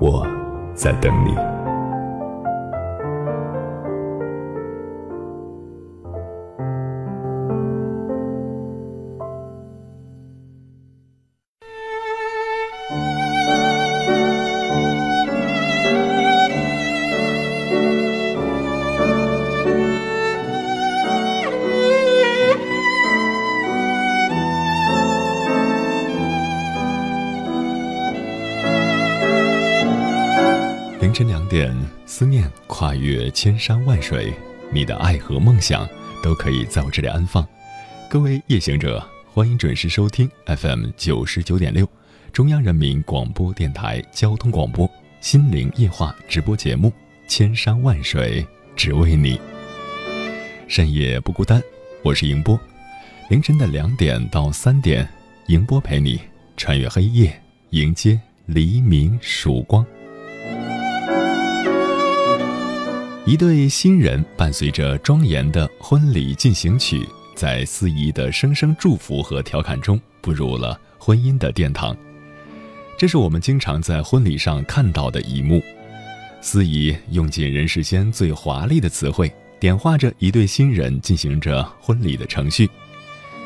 我在等你。凌晨两点，思念跨越千山万水，你的爱和梦想都可以在我这里安放。各位夜行者，欢迎准时收听 FM 九十九点六，中央人民广播电台交通广播《心灵夜话》直播节目《千山万水只为你》。深夜不孤单，我是迎波。凌晨的两点到三点，迎波陪你穿越黑夜，迎接黎明曙光。一对新人伴随着庄严的婚礼进行曲，在司仪的声声祝福和调侃中步入了婚姻的殿堂。这是我们经常在婚礼上看到的一幕。司仪用尽人世间最华丽的词汇，点化着一对新人进行着婚礼的程序。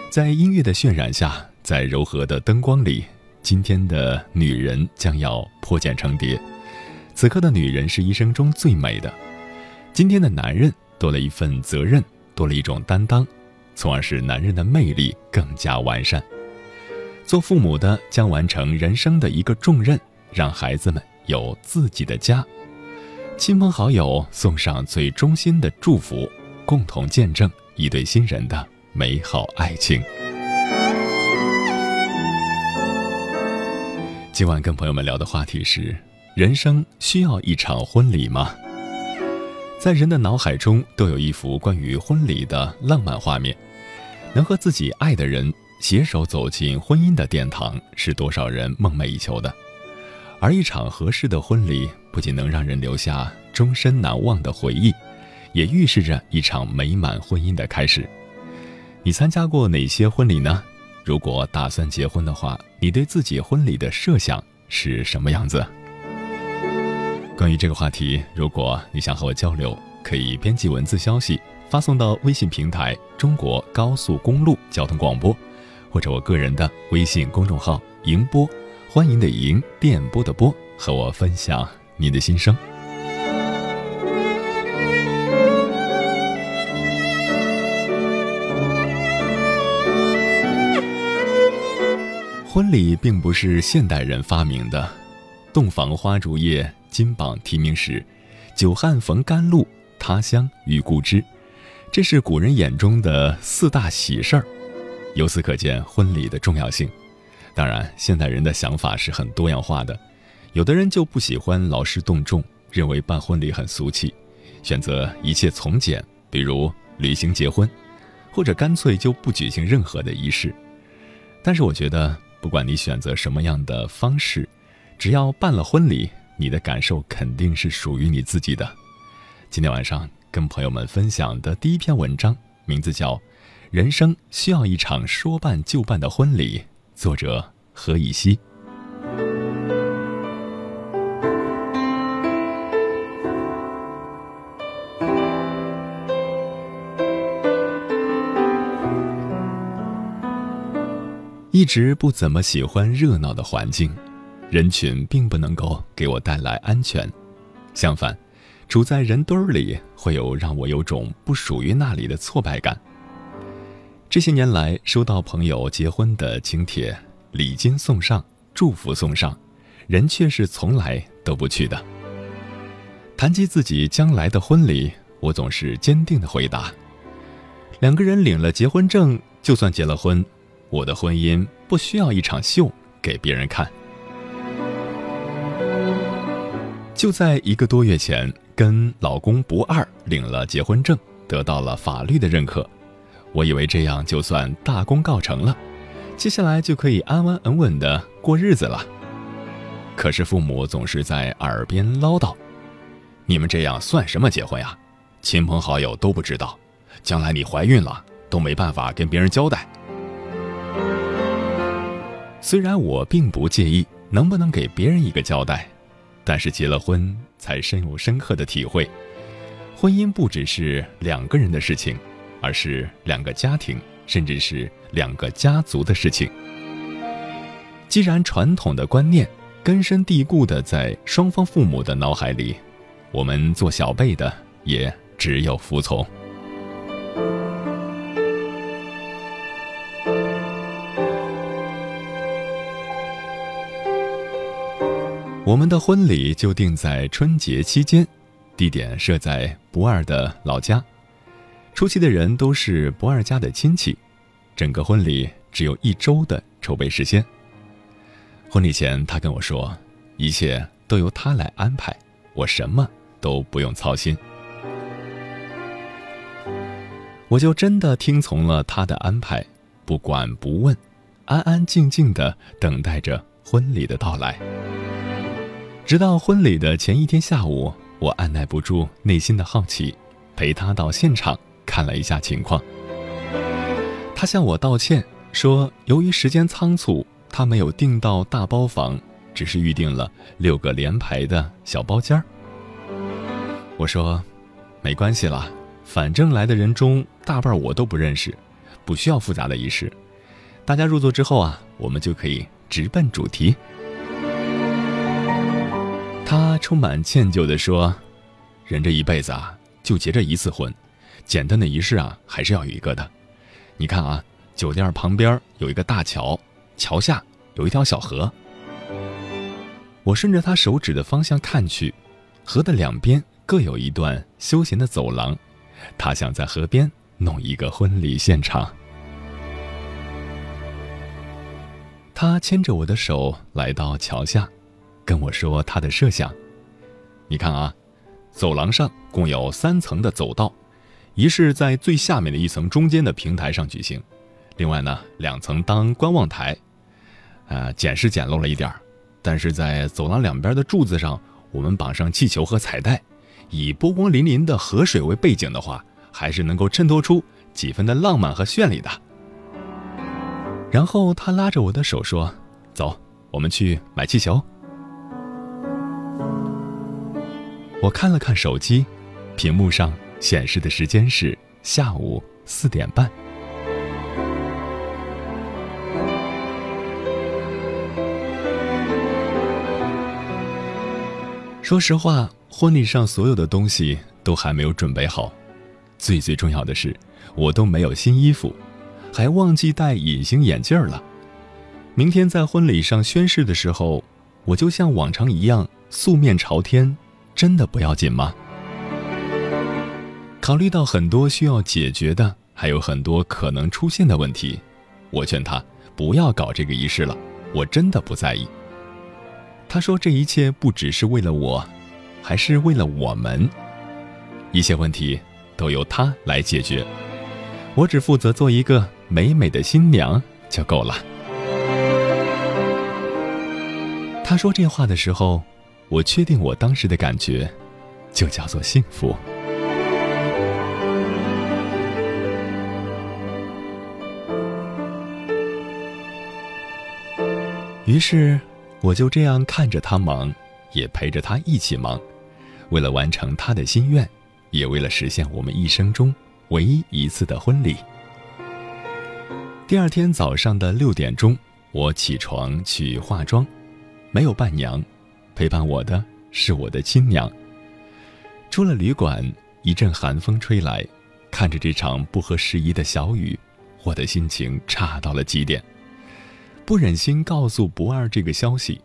在音乐的渲染下，在柔和的灯光里，今天的女人将要破茧成蝶。此刻的女人是一生中最美的。今天的男人多了一份责任，多了一种担当，从而使男人的魅力更加完善。做父母的将完成人生的一个重任，让孩子们有自己的家。亲朋好友送上最衷心的祝福，共同见证一对新人的美好爱情。今晚跟朋友们聊的话题是：人生需要一场婚礼吗？在人的脑海中都有一幅关于婚礼的浪漫画面，能和自己爱的人携手走进婚姻的殿堂，是多少人梦寐以求的。而一场合适的婚礼，不仅能让人留下终身难忘的回忆，也预示着一场美满婚姻的开始。你参加过哪些婚礼呢？如果打算结婚的话，你对自己婚礼的设想是什么样子？关于这个话题，如果你想和我交流，可以编辑文字消息发送到微信平台“中国高速公路交通广播”，或者我个人的微信公众号“迎波”，欢迎的迎，电波的波，和我分享你的心声。婚礼并不是现代人发明的，洞房花烛夜。金榜题名时，久旱逢甘露，他乡遇故知，这是古人眼中的四大喜事儿。由此可见婚礼的重要性。当然，现代人的想法是很多样化的，有的人就不喜欢劳师动众，认为办婚礼很俗气，选择一切从简，比如旅行结婚，或者干脆就不举行任何的仪式。但是，我觉得不管你选择什么样的方式，只要办了婚礼。你的感受肯定是属于你自己的。今天晚上跟朋友们分享的第一篇文章，名字叫《人生需要一场说办就办的婚礼》，作者何以西。一直不怎么喜欢热闹的环境。人群并不能够给我带来安全，相反，处在人堆儿里会有让我有种不属于那里的挫败感。这些年来，收到朋友结婚的请帖、礼金送上、祝福送上，人却是从来都不去的。谈及自己将来的婚礼，我总是坚定的回答：两个人领了结婚证，就算结了婚，我的婚姻不需要一场秀给别人看。就在一个多月前，跟老公不二领了结婚证，得到了法律的认可。我以为这样就算大功告成了，接下来就可以安安稳稳的过日子了。可是父母总是在耳边唠叨：“你们这样算什么结婚呀？亲朋好友都不知道，将来你怀孕了都没办法跟别人交代。”虽然我并不介意能不能给别人一个交代。但是结了婚，才深有深刻的体会，婚姻不只是两个人的事情，而是两个家庭，甚至是两个家族的事情。既然传统的观念根深蒂固的在双方父母的脑海里，我们做小辈的也只有服从。我们的婚礼就定在春节期间，地点设在不二的老家。出席的人都是不二家的亲戚，整个婚礼只有一周的筹备时间。婚礼前，他跟我说，一切都由他来安排，我什么都不用操心。我就真的听从了他的安排，不管不问，安安静静的等待着婚礼的到来。直到婚礼的前一天下午，我按耐不住内心的好奇，陪他到现场看了一下情况。他向我道歉说，由于时间仓促，他没有订到大包房，只是预定了六个连排的小包间儿。我说，没关系啦，反正来的人中大半我都不认识，不需要复杂的仪式。大家入座之后啊，我们就可以直奔主题。他充满歉疚地说：“人这一辈子啊，就结这一次婚，简单的仪式啊，还是要有一个的。你看啊，酒店旁边有一个大桥，桥下有一条小河。我顺着他手指的方向看去，河的两边各有一段休闲的走廊。他想在河边弄一个婚礼现场。他牵着我的手来到桥下。”跟我说他的设想，你看啊，走廊上共有三层的走道，仪式在最下面的一层中间的平台上举行，另外呢两层当观望台，呃，简是简陋了一点儿，但是在走廊两边的柱子上，我们绑上气球和彩带，以波光粼粼的河水为背景的话，还是能够衬托出几分的浪漫和绚丽的。然后他拉着我的手说：“走，我们去买气球。”我看了看手机，屏幕上显示的时间是下午四点半。说实话，婚礼上所有的东西都还没有准备好，最最重要的是，我都没有新衣服，还忘记戴隐形眼镜了。明天在婚礼上宣誓的时候，我就像往常一样素面朝天。真的不要紧吗？考虑到很多需要解决的，还有很多可能出现的问题，我劝他不要搞这个仪式了。我真的不在意。他说这一切不只是为了我，还是为了我们。一切问题都由他来解决，我只负责做一个美美的新娘就够了。他说这话的时候。我确定，我当时的感觉，就叫做幸福。于是，我就这样看着他忙，也陪着他一起忙，为了完成他的心愿，也为了实现我们一生中唯一一次的婚礼。第二天早上的六点钟，我起床去化妆。没有伴娘，陪伴我的是我的亲娘。出了旅馆，一阵寒风吹来，看着这场不合时宜的小雨，我的心情差到了极点。不忍心告诉不二这个消息，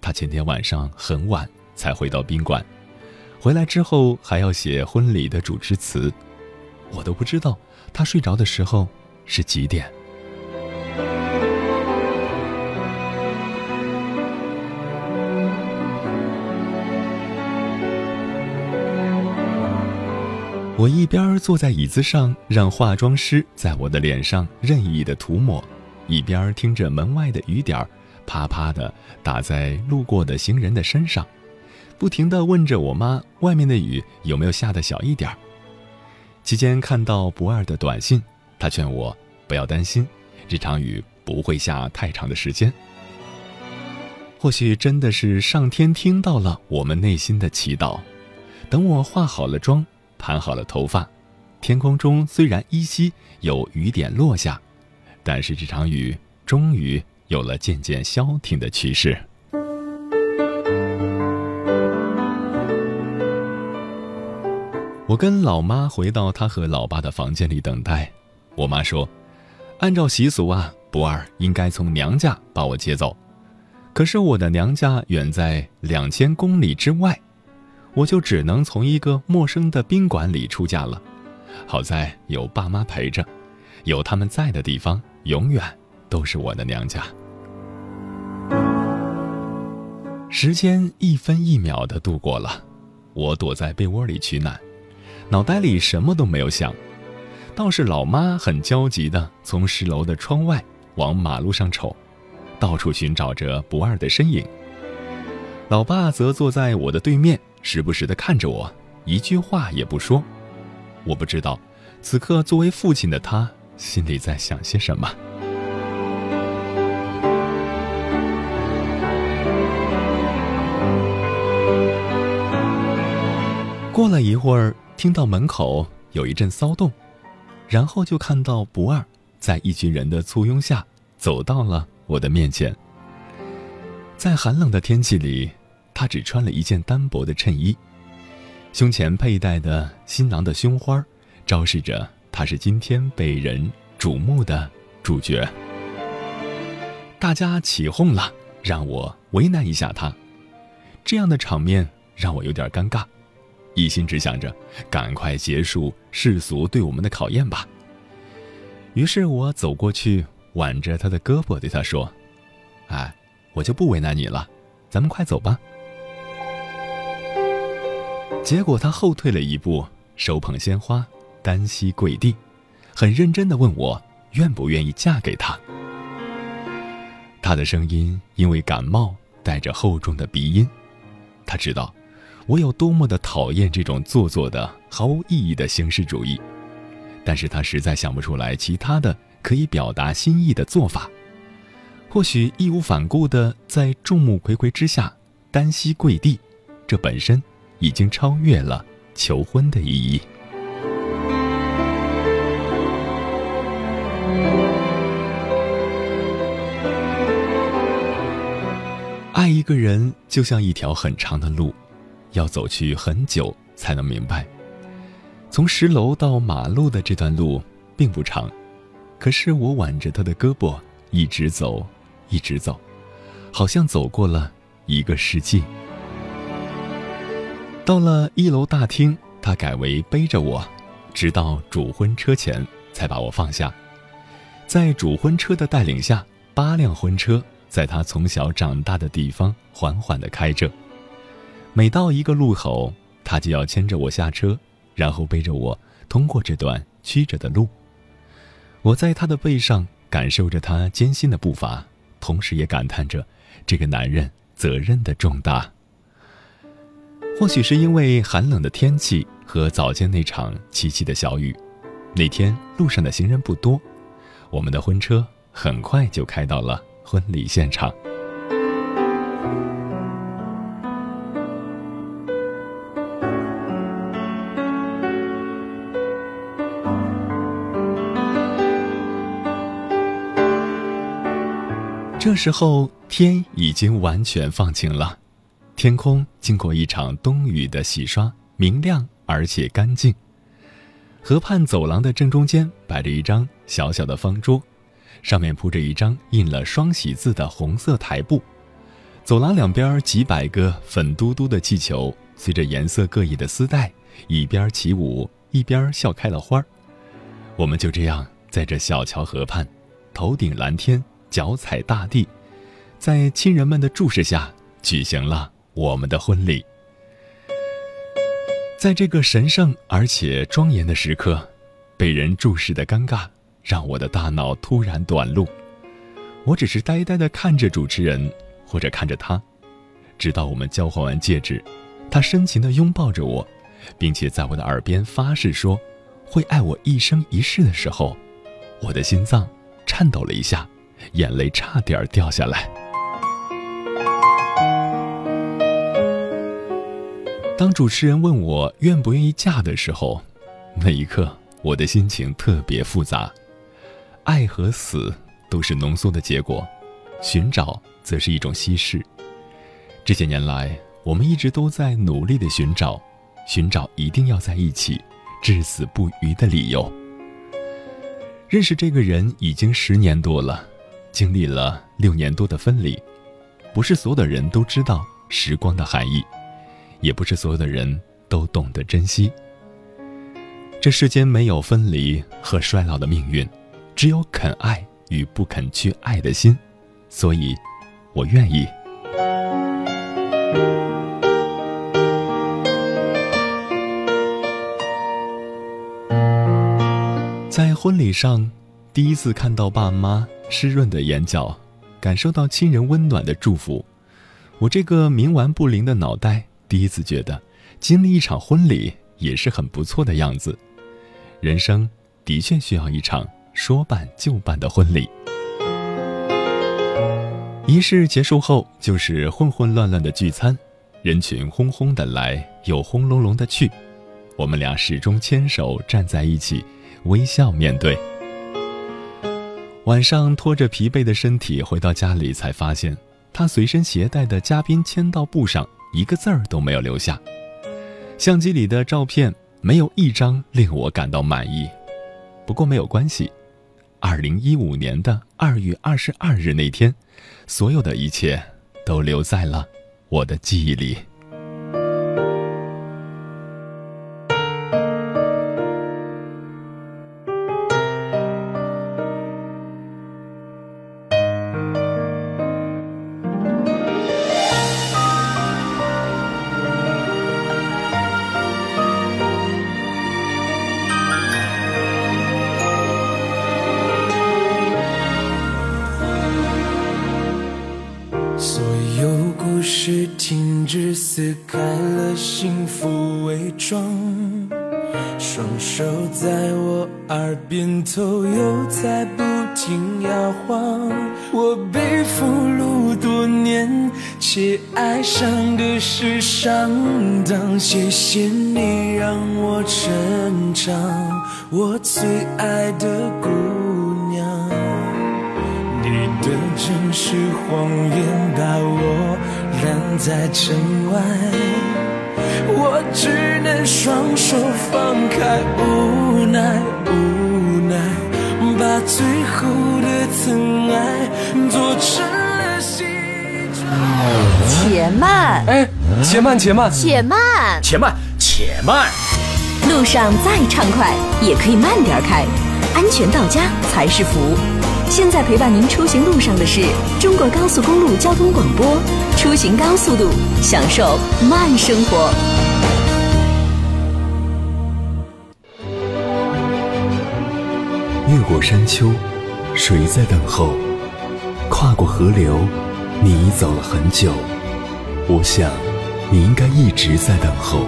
他前天晚上很晚才回到宾馆，回来之后还要写婚礼的主持词，我都不知道他睡着的时候是几点。我一边坐在椅子上，让化妆师在我的脸上任意的涂抹，一边听着门外的雨点儿啪啪的打在路过的行人的身上，不停的问着我妈外面的雨有没有下的小一点。期间看到不二的短信，他劝我不要担心，这场雨不会下太长的时间。或许真的是上天听到了我们内心的祈祷，等我化好了妆。盘好了头发，天空中虽然依稀有雨点落下，但是这场雨终于有了渐渐消停的趋势。我跟老妈回到她和老爸的房间里等待。我妈说：“按照习俗啊，不二应该从娘家把我接走，可是我的娘家远在两千公里之外。”我就只能从一个陌生的宾馆里出嫁了，好在有爸妈陪着，有他们在的地方，永远都是我的娘家。时间一分一秒的度过了，我躲在被窝里取暖，脑袋里什么都没有想，倒是老妈很焦急的从十楼的窗外往马路上瞅，到处寻找着不二的身影。老爸则坐在我的对面。时不时的看着我，一句话也不说。我不知道，此刻作为父亲的他心里在想些什么。过了一会儿，听到门口有一阵骚动，然后就看到不二在一群人的簇拥下走到了我的面前。在寒冷的天气里。他只穿了一件单薄的衬衣，胸前佩戴的新郎的胸花，昭示着他是今天被人瞩目的主角。大家起哄了，让我为难一下他，这样的场面让我有点尴尬，一心只想着赶快结束世俗对我们的考验吧。于是我走过去，挽着他的胳膊，对他说：“哎，我就不为难你了，咱们快走吧。”结果他后退了一步，手捧鲜花，单膝跪地，很认真的问我愿不愿意嫁给他。他的声音因为感冒带着厚重的鼻音，他知道我有多么的讨厌这种做作的、毫无意义的形式主义，但是他实在想不出来其他的可以表达心意的做法。或许义无反顾的在众目睽睽之下单膝跪地，这本身。已经超越了求婚的意义。爱一个人就像一条很长的路，要走去很久才能明白。从十楼到马路的这段路并不长，可是我挽着他的胳膊一直走，一直走，好像走过了一个世纪。到了一楼大厅，他改为背着我，直到主婚车前才把我放下。在主婚车的带领下，八辆婚车在他从小长大的地方缓缓地开着。每到一个路口，他就要牵着我下车，然后背着我通过这段曲折的路。我在他的背上感受着他艰辛的步伐，同时也感叹着这个男人责任的重大。或许是因为寒冷的天气和早间那场凄凄的小雨，那天路上的行人不多，我们的婚车很快就开到了婚礼现场。这时候天已经完全放晴了，天空经过一场冬雨的洗刷，明亮而且干净。河畔走廊的正中间摆着一张小小的方桌，上面铺着一张印了双喜字的红色台布。走廊两边几百个粉嘟嘟的气球，随着颜色各异的丝带，一边起舞一边笑开了花儿。我们就这样在这小桥河畔，头顶蓝天。脚踩大地，在亲人们的注视下举行了我们的婚礼。在这个神圣而且庄严的时刻，被人注视的尴尬让我的大脑突然短路。我只是呆呆地看着主持人，或者看着他，直到我们交换完戒指，他深情地拥抱着我，并且在我的耳边发誓说会爱我一生一世的时候，我的心脏颤抖了一下。眼泪差点掉下来。当主持人问我愿不愿意嫁的时候，那一刻我的心情特别复杂。爱和死都是浓缩的结果，寻找则是一种稀释。这些年来，我们一直都在努力的寻找，寻找一定要在一起，至死不渝的理由。认识这个人已经十年多了。经历了六年多的分离，不是所有的人都知道时光的含义，也不是所有的人都懂得珍惜。这世间没有分离和衰老的命运，只有肯爱与不肯去爱的心。所以，我愿意。在婚礼上，第一次看到爸妈。湿润的眼角，感受到亲人温暖的祝福。我这个冥顽不灵的脑袋，第一次觉得，经历一场婚礼也是很不错的样子。人生的确需要一场说办就办的婚礼。仪式结束后，就是混混乱乱的聚餐，人群轰轰的来，又轰隆隆的去。我们俩始终牵手站在一起，微笑面对。晚上拖着疲惫的身体回到家里，才发现他随身携带的嘉宾签到簿上一个字儿都没有留下。相机里的照片没有一张令我感到满意。不过没有关系，二零一五年的二月二十二日那天，所有的一切都留在了我的记忆里。撕开了幸福伪装，双手在我耳边偷又。在不停摇晃，我被俘虏多年，且爱上的是上当。谢谢你让我成长，我最爱的姑娘，你的真实谎言把我。拦在城外，我只能双手放开，无奈无奈，把最后的疼爱做成了戏装。且慢，哎。且慢，且慢，且慢，且慢，且慢。路上再畅快，也可以慢点开，安全到家才是福。现在陪伴您出行路上的是中国高速公路交通广播，出行高速度，享受慢生活。越过山丘，谁在等候？跨过河流，你走了很久。我想。你应该一直在等候，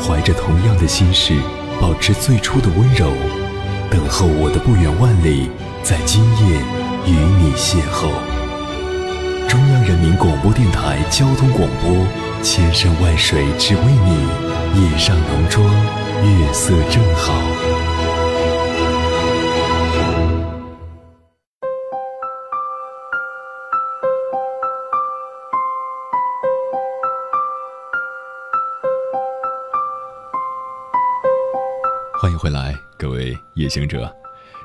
怀着同样的心事，保持最初的温柔，等候我的不远万里，在今夜与你邂逅。中央人民广播电台交通广播，千山万水只为你，夜上浓妆，月色正好。欢迎回来，各位夜行者，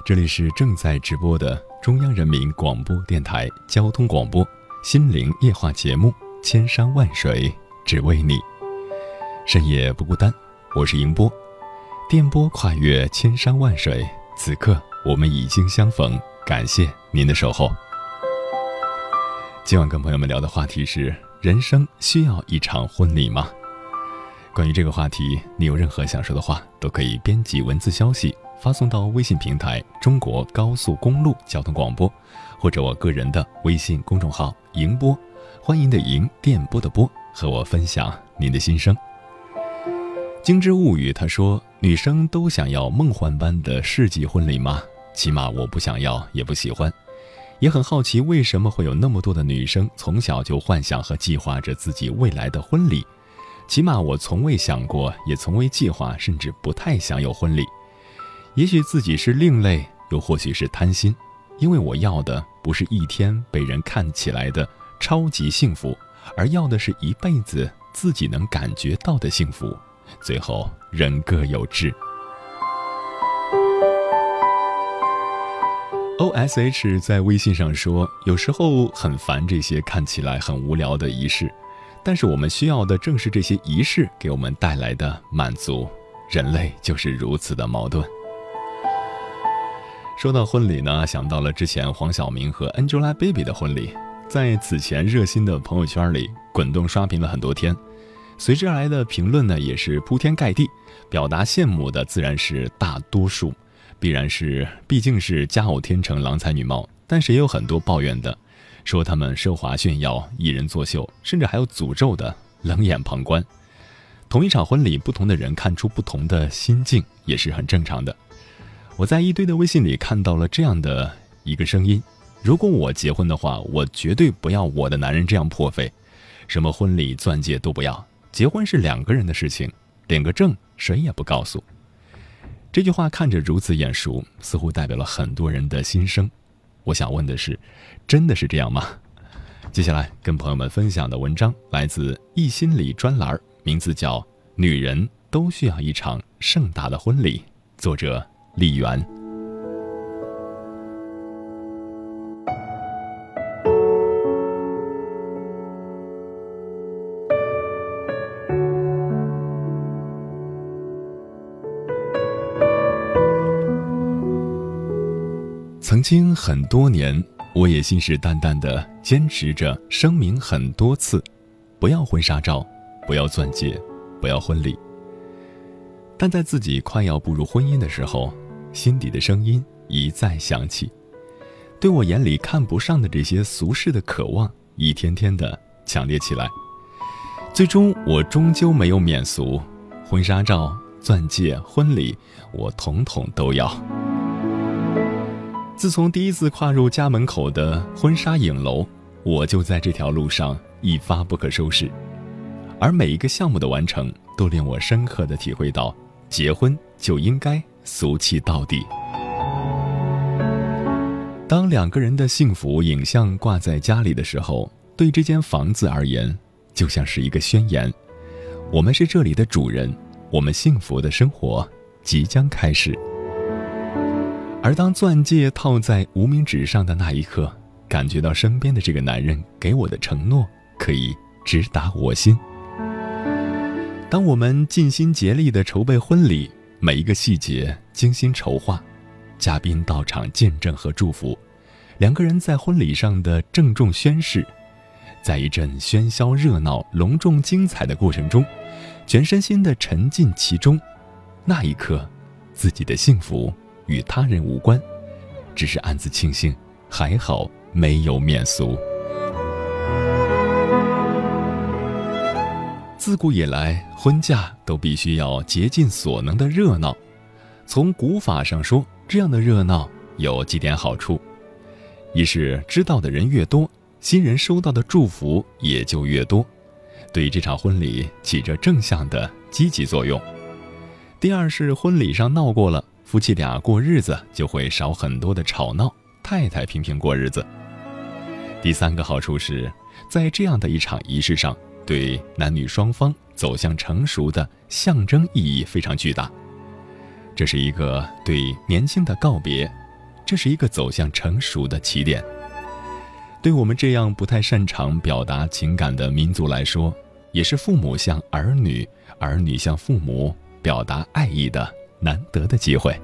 这里是正在直播的中央人民广播电台交通广播心灵夜话节目《千山万水只为你》，深夜不孤单，我是迎波，电波跨越千山万水，此刻我们已经相逢，感谢您的守候。今晚跟朋友们聊的话题是：人生需要一场婚礼吗？关于这个话题，你有任何想说的话，都可以编辑文字消息发送到微信平台“中国高速公路交通广播”，或者我个人的微信公众号“迎播”，欢迎的迎，电波的波，和我分享您的心声。精致物语他说：“女生都想要梦幻般的世纪婚礼吗？起码我不想要，也不喜欢，也很好奇为什么会有那么多的女生从小就幻想和计划着自己未来的婚礼。”起码我从未想过，也从未计划，甚至不太想有婚礼。也许自己是另类，又或许是贪心，因为我要的不是一天被人看起来的超级幸福，而要的是一辈子自己能感觉到的幸福。最后人各有志。O S H 在微信上说，有时候很烦这些看起来很无聊的仪式。但是我们需要的正是这些仪式给我们带来的满足。人类就是如此的矛盾。说到婚礼呢，想到了之前黄晓明和 Angelababy 的婚礼，在此前热心的朋友圈里滚动刷屏了很多天，随之而来的评论呢也是铺天盖地，表达羡慕的自然是大多数，必然是毕竟是佳偶天成、郎才女貌，但是也有很多抱怨的。说他们奢华炫耀、艺人作秀，甚至还有诅咒的冷眼旁观。同一场婚礼，不同的人看出不同的心境，也是很正常的。我在一堆的微信里看到了这样的一个声音：如果我结婚的话，我绝对不要我的男人这样破费，什么婚礼、钻戒都不要。结婚是两个人的事情，领个证谁也不告诉。这句话看着如此眼熟，似乎代表了很多人的心声。我想问的是，真的是这样吗？接下来跟朋友们分享的文章来自易心理专栏，名字叫《女人都需要一场盛大的婚礼》，作者李媛。曾经很多年，我也信誓旦旦地坚持着声明很多次：不要婚纱照，不要钻戒，不要婚礼。但在自己快要步入婚姻的时候，心底的声音一再响起，对我眼里看不上的这些俗世的渴望，一天天的强烈起来。最终，我终究没有免俗，婚纱照、钻戒、婚礼，我统统都要。自从第一次跨入家门口的婚纱影楼，我就在这条路上一发不可收拾。而每一个项目的完成，都令我深刻的体会到，结婚就应该俗气到底。当两个人的幸福影像挂在家里的时候，对这间房子而言，就像是一个宣言：我们是这里的主人，我们幸福的生活即将开始。而当钻戒套在无名指上的那一刻，感觉到身边的这个男人给我的承诺可以直达我心。当我们尽心竭力地筹备婚礼，每一个细节精心筹划，嘉宾到场见证和祝福，两个人在婚礼上的郑重宣誓，在一阵喧嚣热闹、隆重精彩的过程中，全身心地沉浸其中，那一刻，自己的幸福。与他人无关，只是暗自庆幸，还好没有免俗。自古以来，婚嫁都必须要竭尽所能的热闹。从古法上说，这样的热闹有几点好处：一是知道的人越多，新人收到的祝福也就越多，对这场婚礼起着正向的积极作用；第二是婚礼上闹过了。夫妻俩过日子就会少很多的吵闹，太太平平过日子。第三个好处是，在这样的一场仪式上，对男女双方走向成熟的象征意义非常巨大。这是一个对年轻的告别，这是一个走向成熟的起点。对我们这样不太擅长表达情感的民族来说，也是父母向儿女、儿女向父母表达爱意的难得的机会。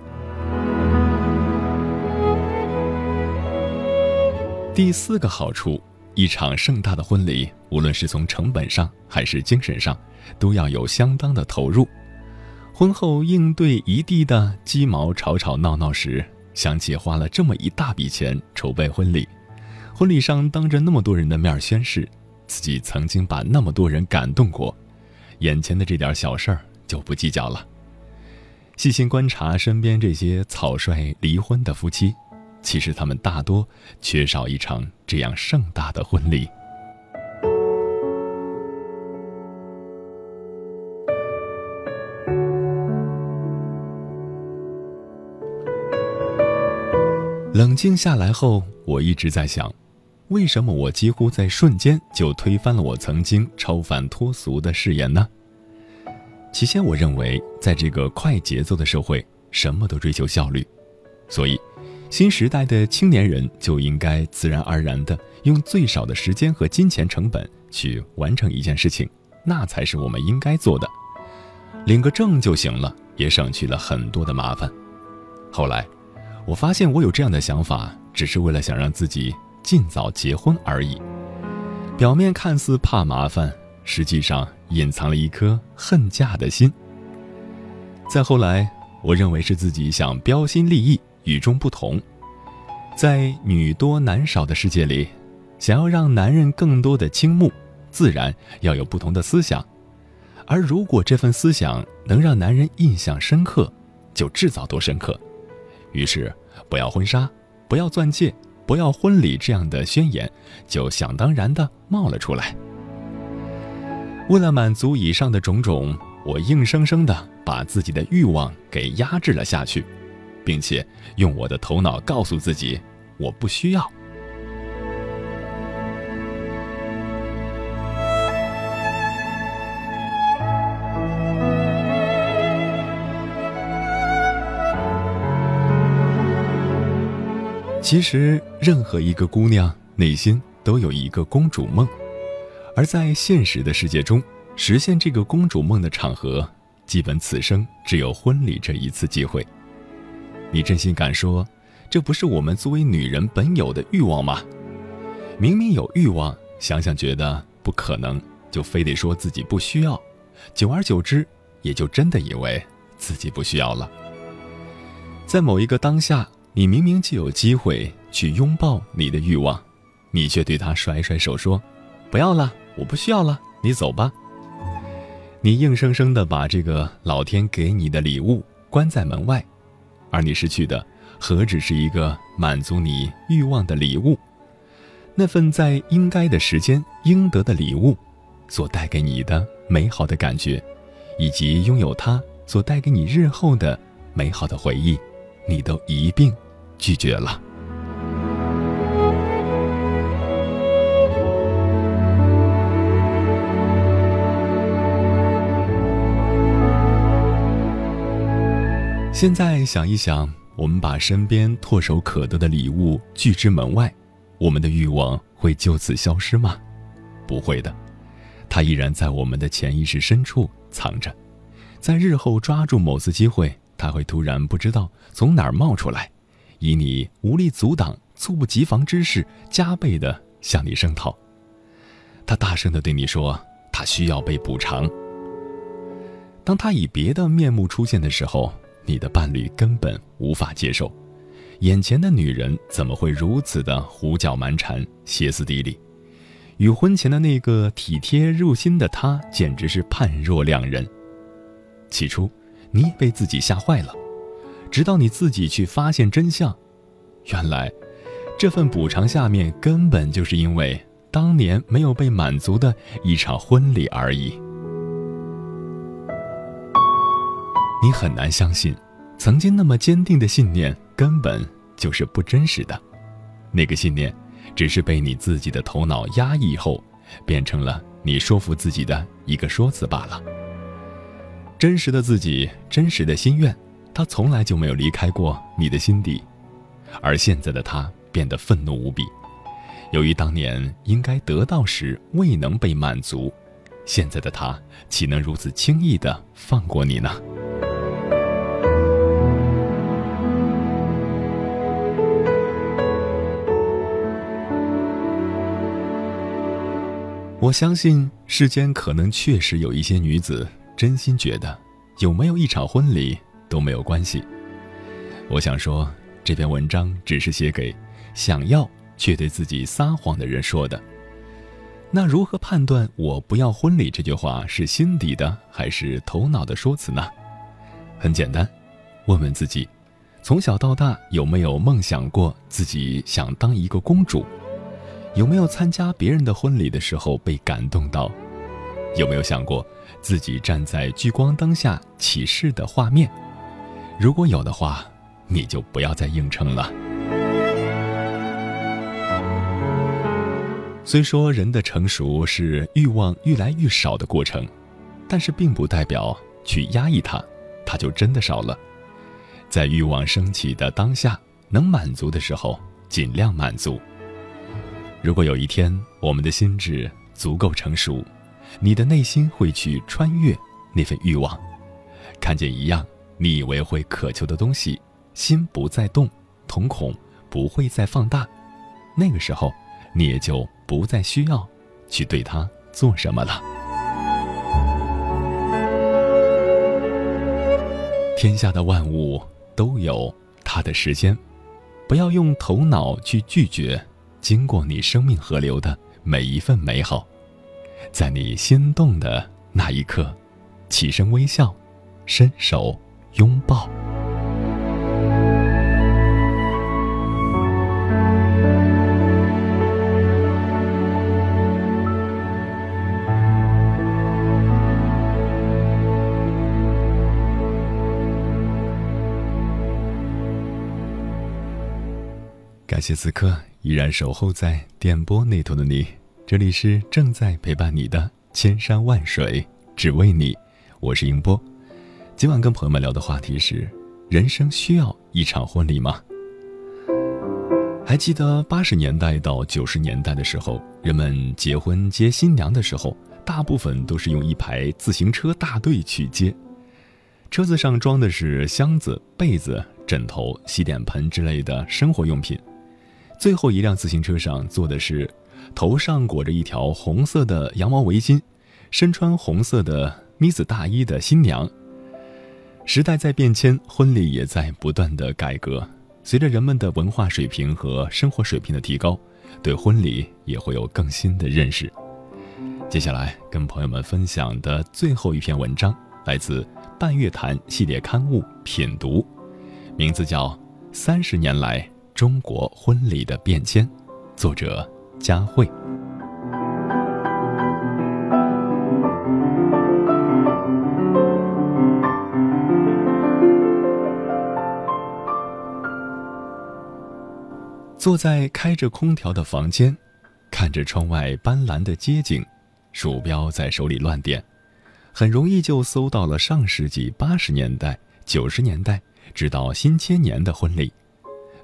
第四个好处，一场盛大的婚礼，无论是从成本上还是精神上，都要有相当的投入。婚后应对一地的鸡毛吵吵闹闹时，想起花了这么一大笔钱筹备婚礼，婚礼上当着那么多人的面宣誓，自己曾经把那么多人感动过，眼前的这点小事儿就不计较了。细心观察身边这些草率离婚的夫妻。其实他们大多缺少一场这样盛大的婚礼。冷静下来后，我一直在想，为什么我几乎在瞬间就推翻了我曾经超凡脱俗的誓言呢？起先，我认为在这个快节奏的社会，什么都追求效率，所以。新时代的青年人就应该自然而然地用最少的时间和金钱成本去完成一件事情，那才是我们应该做的。领个证就行了，也省去了很多的麻烦。后来，我发现我有这样的想法，只是为了想让自己尽早结婚而已。表面看似怕麻烦，实际上隐藏了一颗恨嫁的心。再后来，我认为是自己想标新立异。与众不同，在女多男少的世界里，想要让男人更多的倾慕，自然要有不同的思想。而如果这份思想能让男人印象深刻，就制造多深刻。于是，不要婚纱，不要钻戒，不要婚礼这样的宣言，就想当然的冒了出来。为了满足以上的种种，我硬生生的把自己的欲望给压制了下去。并且用我的头脑告诉自己，我不需要。其实，任何一个姑娘内心都有一个公主梦，而在现实的世界中，实现这个公主梦的场合，基本此生只有婚礼这一次机会。你真心敢说，这不是我们作为女人本有的欲望吗？明明有欲望，想想觉得不可能，就非得说自己不需要，久而久之，也就真的以为自己不需要了。在某一个当下，你明明就有机会去拥抱你的欲望，你却对他甩甩手说：“不要了，我不需要了，你走吧。”你硬生生的把这个老天给你的礼物关在门外。而你失去的，何止是一个满足你欲望的礼物？那份在应该的时间应得的礼物，所带给你的美好的感觉，以及拥有它所带给你日后的美好的回忆，你都一并拒绝了。现在想一想，我们把身边唾手可得的礼物拒之门外，我们的欲望会就此消失吗？不会的，它依然在我们的潜意识深处藏着，在日后抓住某次机会，它会突然不知道从哪儿冒出来，以你无力阻挡、猝不及防之势，加倍的向你声讨。他大声的对你说：“他需要被补偿。”当他以别的面目出现的时候。你的伴侣根本无法接受，眼前的女人怎么会如此的胡搅蛮缠、歇斯底里？与婚前的那个体贴入心的他简直是判若两人。起初，你也被自己吓坏了，直到你自己去发现真相，原来，这份补偿下面根本就是因为当年没有被满足的一场婚礼而已。你很难相信，曾经那么坚定的信念根本就是不真实的。那个信念，只是被你自己的头脑压抑后，变成了你说服自己的一个说辞罢了。真实的自己，真实的心愿，他从来就没有离开过你的心底，而现在的他变得愤怒无比。由于当年应该得到时未能被满足，现在的他岂能如此轻易的放过你呢？我相信世间可能确实有一些女子真心觉得，有没有一场婚礼都没有关系。我想说，这篇文章只是写给想要却对自己撒谎的人说的。那如何判断“我不要婚礼”这句话是心底的还是头脑的说辞呢？很简单，问问自己：从小到大有没有梦想过自己想当一个公主？有没有参加别人的婚礼的时候被感动到？有没有想过自己站在聚光灯下起誓的画面？如果有的话，你就不要再硬撑了。虽说人的成熟是欲望越来越少的过程，但是并不代表去压抑它，它就真的少了。在欲望升起的当下，能满足的时候尽量满足。如果有一天我们的心智足够成熟，你的内心会去穿越那份欲望，看见一样你以为会渴求的东西，心不再动，瞳孔不会再放大，那个时候你也就不再需要去对它做什么了。天下的万物都有它的时间，不要用头脑去拒绝。经过你生命河流的每一份美好，在你心动的那一刻，起身微笑，伸手拥抱。感谢此刻。依然守候在电波那头的你，这里是正在陪伴你的千山万水，只为你。我是英波。今晚跟朋友们聊的话题是：人生需要一场婚礼吗？还记得八十年代到九十年代的时候，人们结婚接新娘的时候，大部分都是用一排自行车大队去接，车子上装的是箱子、被子、枕头、洗脸盆之类的生活用品。最后一辆自行车上坐的是头上裹着一条红色的羊毛围巾、身穿红色的呢子大衣的新娘。时代在变迁，婚礼也在不断的改革。随着人们的文化水平和生活水平的提高，对婚礼也会有更新的认识。接下来跟朋友们分享的最后一篇文章，来自半月谈系列刊物《品读》，名字叫《三十年来》。中国婚礼的变迁，作者佳慧。坐在开着空调的房间，看着窗外斑斓的街景，鼠标在手里乱点，很容易就搜到了上世纪八十年代、九十年代，直到新千年的婚礼。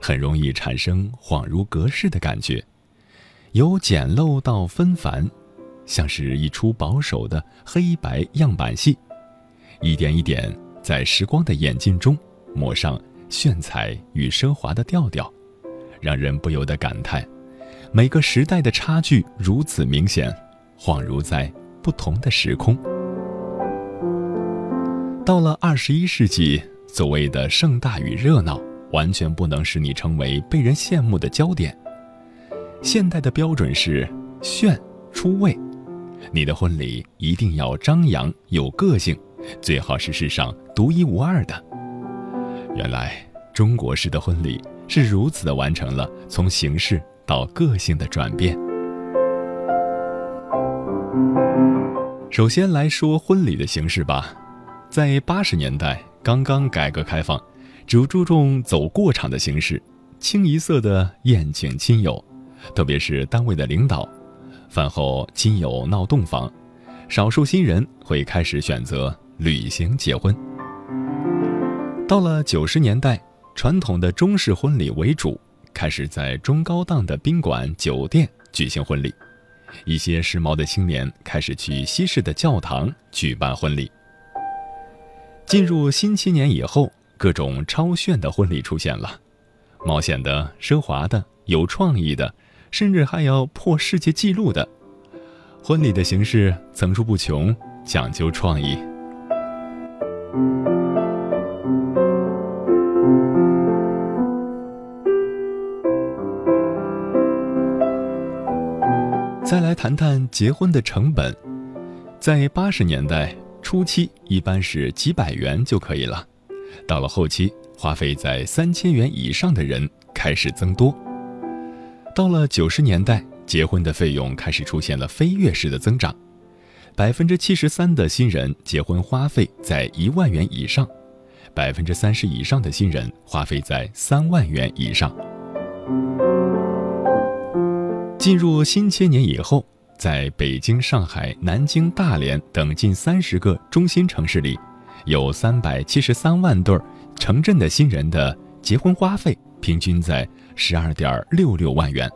很容易产生恍如隔世的感觉，由简陋到纷繁，像是一出保守的黑白样板戏，一点一点在时光的眼镜中抹上炫彩与奢华的调调，让人不由得感叹：每个时代的差距如此明显，恍如在不同的时空。到了二十一世纪，所谓的盛大与热闹。完全不能使你成为被人羡慕的焦点。现代的标准是炫出位，你的婚礼一定要张扬有个性，最好是世上独一无二的。原来中国式的婚礼是如此的完成了从形式到个性的转变。首先来说婚礼的形式吧，在八十年代刚刚改革开放。只注重走过场的形式，清一色的宴请亲友，特别是单位的领导。饭后亲友闹洞房，少数新人会开始选择旅行结婚。到了九十年代，传统的中式婚礼为主，开始在中高档的宾馆、酒店举行婚礼。一些时髦的青年开始去西式的教堂举办婚礼。进入新青年以后，各种超炫的婚礼出现了，冒险的、奢华的、有创意的，甚至还要破世界纪录的。婚礼的形式层出不穷，讲究创意。再来谈谈结婚的成本，在八十年代初期，一般是几百元就可以了；到了后期，花费在三千元以上的人开始增多。到了九十年代，结婚的费用开始出现了飞跃式的增长，百分之七十三的新人结婚花费在一万元以上，百分之三十以上的新人花费在三万元以上。进入新千年以后，在北京、上海、南京、大连等近三十个中心城市里，有三百七十三万对城镇的新人的结婚花费平均在十二点六六万元。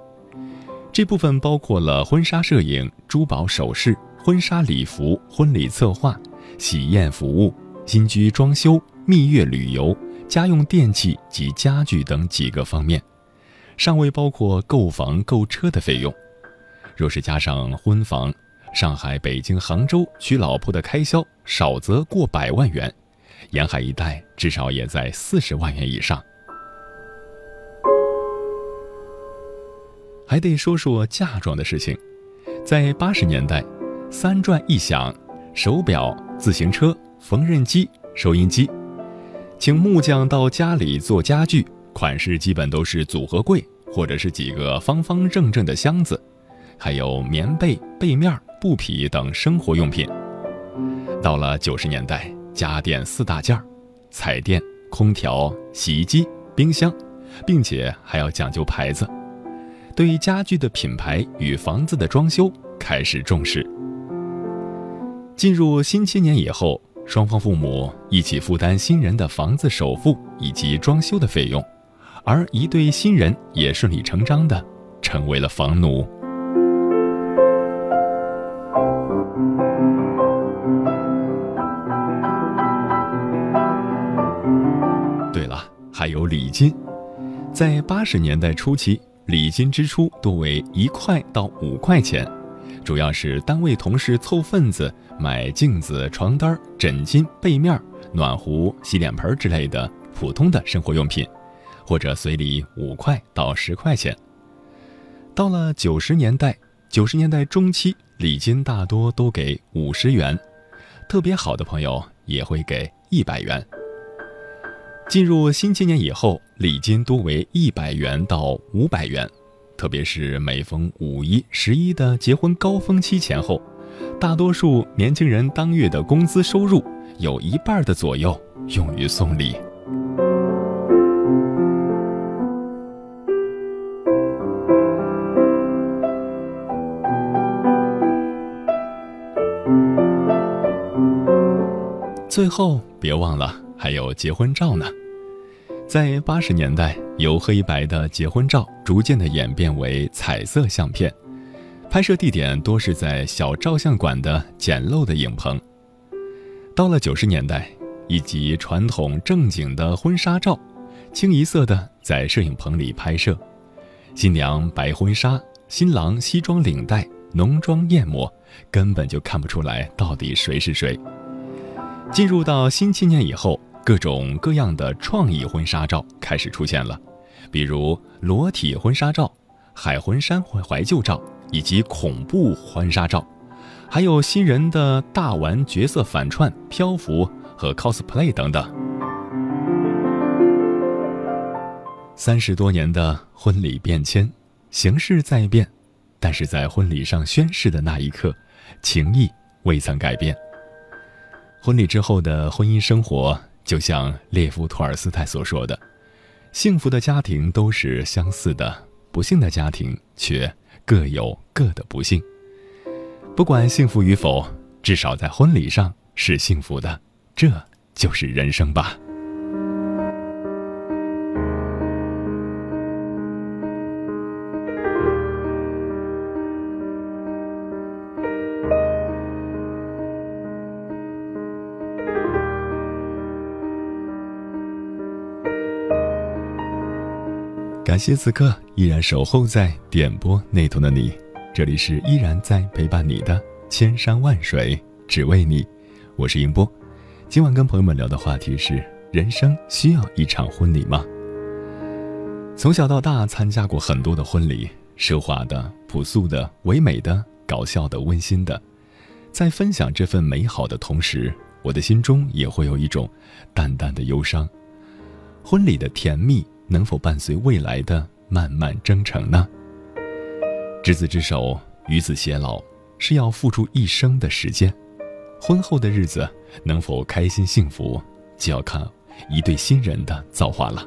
这部分包括了婚纱摄影、珠宝首饰、婚纱礼服、婚礼策划、喜宴服务、新居装修、蜜月旅游、家用电器及家具等几个方面。尚未包括购房购车的费用，若是加上婚房，上海、北京、杭州娶老婆的开销少则过百万元，沿海一带至少也在四十万元以上。还得说说嫁妆的事情，在八十年代，三转一响，手表、自行车、缝纫机、收音机，请木匠到家里做家具。款式基本都是组合柜，或者是几个方方正正的箱子，还有棉被、被面、布匹等生活用品。到了九十年代，家电四大件儿：彩电、空调、洗衣机、冰箱，并且还要讲究牌子。对于家具的品牌与房子的装修开始重视。进入新七年以后，双方父母一起负担新人的房子首付以及装修的费用。而一对新人也顺理成章的成为了房奴。还有礼金，在八十年代初期，礼金支出多为一块到五块钱，主要是单位同事凑份子买镜子、床单、枕巾、被面、暖壶、洗脸盆之类的普通的生活用品。或者随礼五块到十块钱。到了九十年代，九十年代中期，礼金大多都给五十元，特别好的朋友也会给一百元。进入新青年以后，礼金多为一百元到五百元，特别是每逢五一、十一的结婚高峰期前后，大多数年轻人当月的工资收入有一半的左右用于送礼。最后，别忘了还有结婚照呢。在八十年代，由黑白的结婚照逐渐的演变为彩色相片，拍摄地点多是在小照相馆的简陋的影棚。到了九十年代，以及传统正经的婚纱照，清一色的在摄影棚里拍摄，新娘白婚纱，新郎西装领带，浓妆艳抹，根本就看不出来到底谁是谁。进入到新青年以后，各种各样的创意婚纱照开始出现了，比如裸体婚纱照、海魂衫怀怀旧照以及恐怖婚纱照，还有新人的大玩角色反串、漂浮和 cosplay 等等。三十多年的婚礼变迁，形式在变，但是在婚礼上宣誓的那一刻，情谊未曾改变。婚礼之后的婚姻生活，就像列夫·托尔斯泰所说的：“幸福的家庭都是相似的，不幸的家庭却各有各的不幸。不管幸福与否，至少在婚礼上是幸福的，这就是人生吧。”感谢此刻依然守候在点播那头的你，这里是依然在陪伴你的千山万水，只为你。我是英波，今晚跟朋友们聊的话题是：人生需要一场婚礼吗？从小到大参加过很多的婚礼，奢华的、朴素的、唯美的、搞笑的、温馨的。在分享这份美好的同时，我的心中也会有一种淡淡的忧伤。婚礼的甜蜜能否伴随未来的漫漫征程呢？执子之手，与子偕老，是要付出一生的时间。婚后的日子能否开心幸福，就要看一对新人的造化了。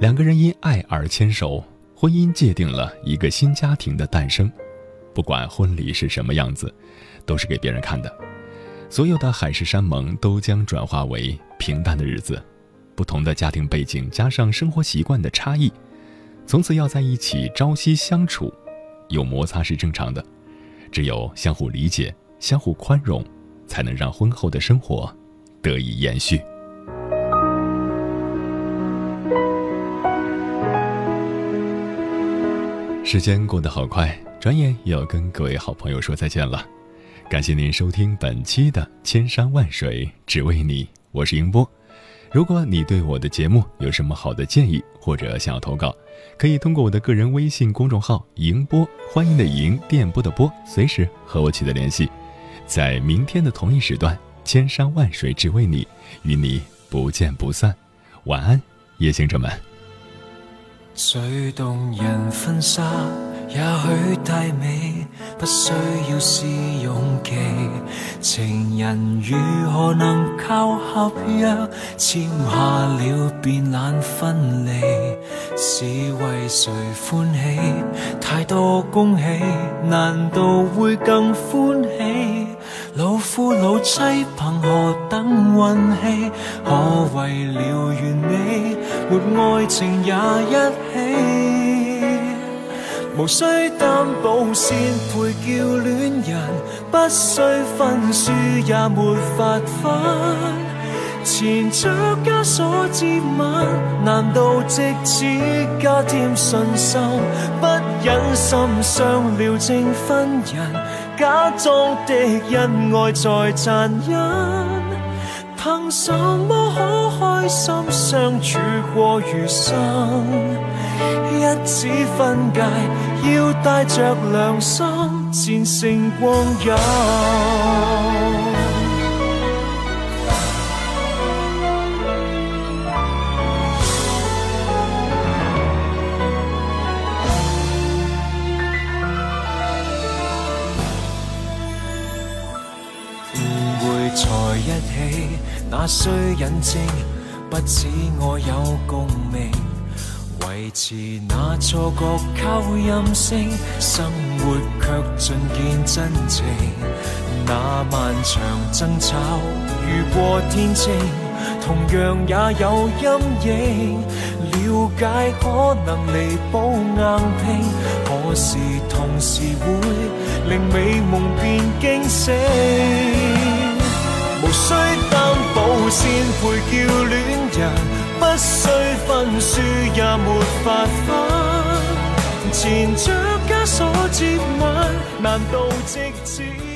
两个人因爱而牵手，婚姻界定了一个新家庭的诞生。不管婚礼是什么样子，都是给别人看的。所有的海誓山盟都将转化为平淡的日子。不同的家庭背景加上生活习惯的差异，从此要在一起朝夕相处，有摩擦是正常的。只有相互理解、相互宽容，才能让婚后的生活得以延续。时间过得好快。转眼又要跟各位好朋友说再见了，感谢您收听本期的《千山万水只为你》，我是英波。如果你对我的节目有什么好的建议，或者想要投稿，可以通过我的个人微信公众号“迎波”，欢迎的迎，电波的波，随时和我取得联系。在明天的同一时段，《千山万水只为你》，与你不见不散。晚安，夜行者们。最动人婚纱。也许太美，不需要试用期。情人如何能靠合约签下了便懒分离？是为谁欢喜？太多恭喜，难道会更欢喜？老夫老妻凭何等运气？可为了完美，没爱情也一起？无需担保先配叫恋人，不需分书也没法分。前着枷锁接吻，难道藉此加添信心？不忍心伤了正婚人，假装的恩爱再残忍。凭什么可开心相处过余生？一纸分界，要带着良心战胜光阴。误会才一起，那需引证，不止我有共鸣。维持那错觉靠任性，生活却尽见真情。那漫长争吵如过天晴，同样也有阴影。了解可能弥补硬拼，可是同时会令美梦变惊醒。无需担保先配叫恋人。不需分输也没法分，前着枷锁接吻，难道直至？